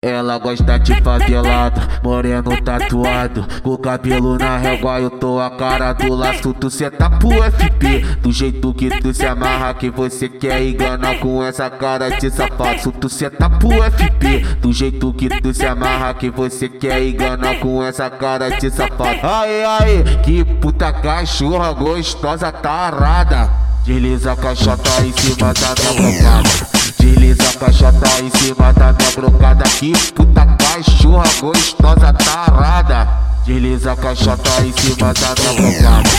Ela gosta de favelado, moreno tatuado. Com o cabelo na régua, eu tô a cara do laço. Tu cê tá pro FP, do jeito que tu se amarra Que você quer enganar com essa cara de safado Tu cê tá pro FP, do jeito que tu se amarra Que você quer enganar com essa cara de safado Aê, aê, que puta cachorra gostosa tarada. Desliza a caixota em cima da minha bocada Desliza a caixota em cima da minha brocada Que puta cachorra gostosa tarada. Desliza a caixota em cima da minha brocada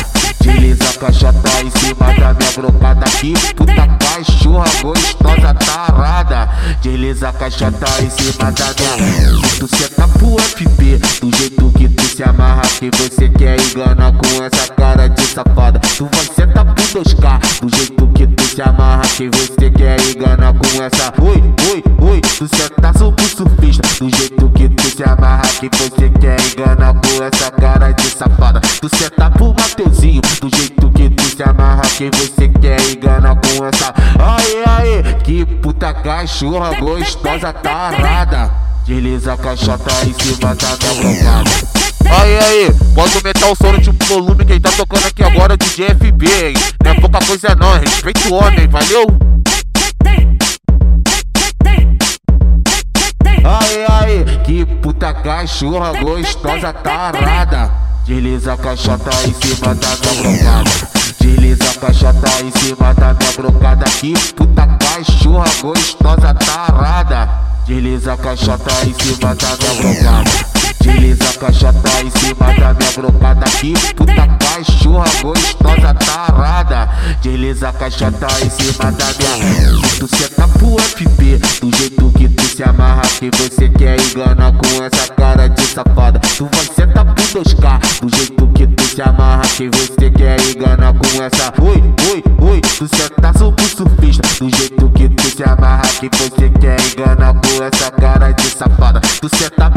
Desliza a caixota em cima da minha brocada Que puta cachorra gostosa tarada. Desliza a caixota em cima da minha Tu senta pro FP Do jeito que tu se amarra Que você quer enganar com essa cara de safada. Tu vai sentar pro 2K Do jeito se amarra Que você quer enganar com essa. Oi, oi, oi Tu senta só pro surfista. Do jeito que tu se amarra Que você quer enganar com essa cara de safada. Tu senta pro Mateuzinho. Do jeito que tu se amarra Que você quer enganar com essa. Aê, aê Que puta cachorra gostosa tarada. Desliza a caixota em cima da minha Aí, aí, pode aumentar o som de volume quem tá tocando aqui agora é o DJ FB, hein? Não é pouca coisa não, respeita o homem, valeu? Aí, aí, que puta cachorra gostosa tarada. Desliza a caixota em cima da minha brocada. Desliza a caixota em cima da minha brocada. Que puta cachorra gostosa tarada. Desliza a caixota em cima da minha brocada Desliza a caixota em cima da minha brocada Que puta cachorra gostosa tarada. Desliza a caixota em cima da minha Tu senta pro FP Do jeito que tu se amarra Que você quer enganar com essa cara de safada. Tu vai sentar pro 2K Do jeito que tu se amarra Que você quer enganar com essa. Oi, oi, oi Tu senta pro surfista Do jeito que tu se amarra Que você quer enganar com essa cara de safada. Tu senta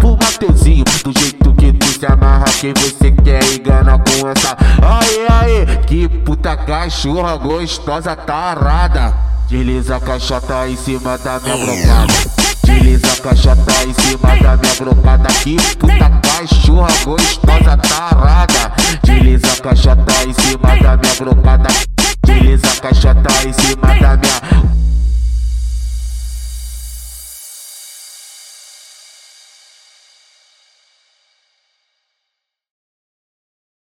se amarra Que você quer enganar com essa. Aê, aê, que puta cachorra gostosa tarada. Desliza a caixota em cima da minha brocada. Desliza a caixota em cima da minha brocada. Que puta cachorra gostosa tarada. Desliza a caixota em cima da minha brocada